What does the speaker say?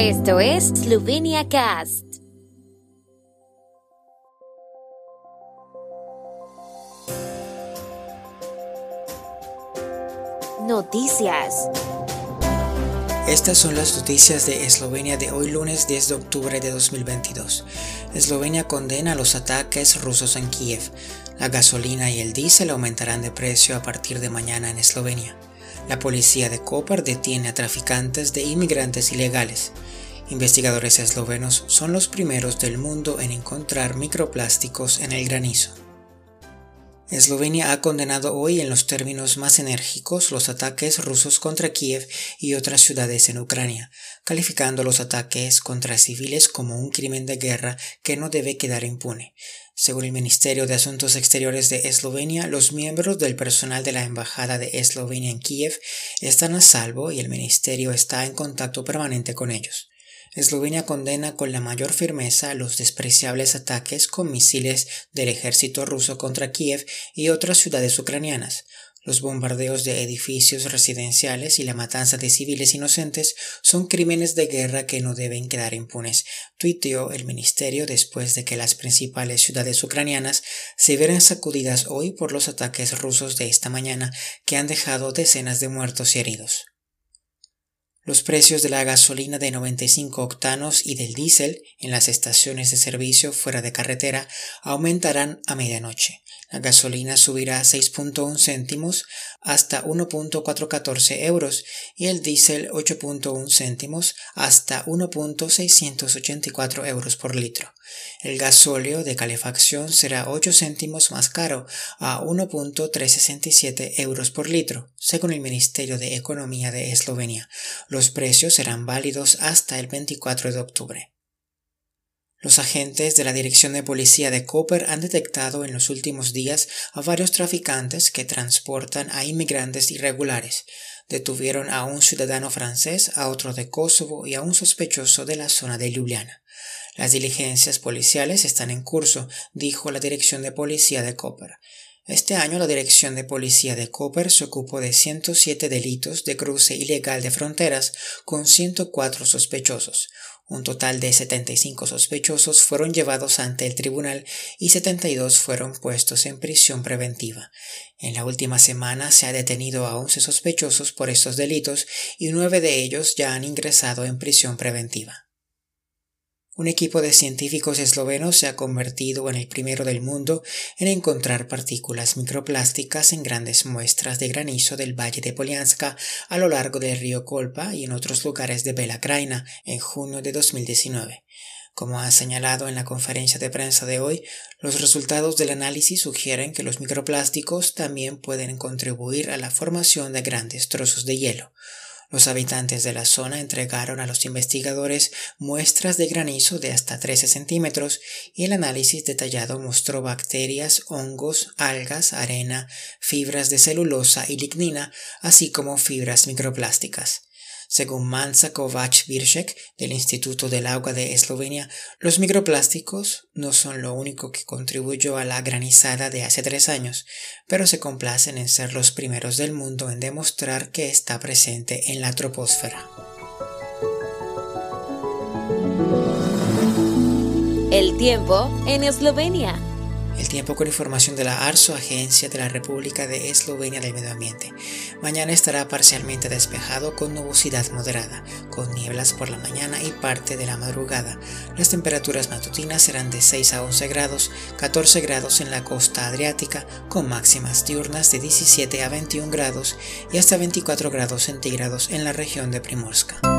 Esto es Slovenia Cast. Noticias. Estas son las noticias de Eslovenia de hoy lunes 10 de octubre de 2022. Eslovenia condena los ataques rusos en Kiev. La gasolina y el diésel aumentarán de precio a partir de mañana en Eslovenia. La policía de Koper detiene a traficantes de inmigrantes ilegales. Investigadores eslovenos son los primeros del mundo en encontrar microplásticos en el granizo. Eslovenia ha condenado hoy en los términos más enérgicos los ataques rusos contra Kiev y otras ciudades en Ucrania, calificando los ataques contra civiles como un crimen de guerra que no debe quedar impune. Según el Ministerio de Asuntos Exteriores de Eslovenia, los miembros del personal de la Embajada de Eslovenia en Kiev están a salvo y el Ministerio está en contacto permanente con ellos. Eslovenia condena con la mayor firmeza los despreciables ataques con misiles del ejército ruso contra Kiev y otras ciudades ucranianas. Los bombardeos de edificios residenciales y la matanza de civiles inocentes son crímenes de guerra que no deben quedar impunes, tuiteó el ministerio después de que las principales ciudades ucranianas se vieran sacudidas hoy por los ataques rusos de esta mañana que han dejado decenas de muertos y heridos. Los precios de la gasolina de 95 octanos y del diésel en las estaciones de servicio fuera de carretera aumentarán a medianoche. La gasolina subirá 6.1 céntimos hasta 1.414 euros y el diésel 8.1 céntimos hasta 1.684 euros por litro. El gasóleo de calefacción será 8 céntimos más caro a 1.367 euros por litro, según el Ministerio de Economía de Eslovenia. Los precios serán válidos hasta el 24 de octubre. Los agentes de la Dirección de Policía de Koper han detectado en los últimos días a varios traficantes que transportan a inmigrantes irregulares. Detuvieron a un ciudadano francés, a otro de Kosovo y a un sospechoso de la zona de Ljubljana. Las diligencias policiales están en curso, dijo la Dirección de Policía de Koper. Este año la Dirección de Policía de Koper se ocupó de 107 delitos de cruce ilegal de fronteras con 104 sospechosos. Un total de 75 sospechosos fueron llevados ante el tribunal y 72 fueron puestos en prisión preventiva. En la última semana se ha detenido a 11 sospechosos por estos delitos y nueve de ellos ya han ingresado en prisión preventiva. Un equipo de científicos eslovenos se ha convertido en el primero del mundo en encontrar partículas microplásticas en grandes muestras de granizo del valle de Polianska a lo largo del río Kolpa y en otros lugares de Bela Krajina en junio de 2019. Como ha señalado en la conferencia de prensa de hoy, los resultados del análisis sugieren que los microplásticos también pueden contribuir a la formación de grandes trozos de hielo. Los habitantes de la zona entregaron a los investigadores muestras de granizo de hasta 13 centímetros y el análisis detallado mostró bacterias, hongos, algas, arena, fibras de celulosa y lignina, así como fibras microplásticas. Según Mansa Kovac del Instituto del Agua de Eslovenia, los microplásticos no son lo único que contribuyó a la granizada de hace tres años, pero se complacen en ser los primeros del mundo en demostrar que está presente en la troposfera. El tiempo en Eslovenia. El tiempo con información de la ARSO, Agencia de la República de Eslovenia del Medio Ambiente. Mañana estará parcialmente despejado con nubosidad moderada, con nieblas por la mañana y parte de la madrugada. Las temperaturas matutinas serán de 6 a 11 grados, 14 grados en la costa adriática, con máximas diurnas de 17 a 21 grados y hasta 24 grados centígrados en la región de Primorska.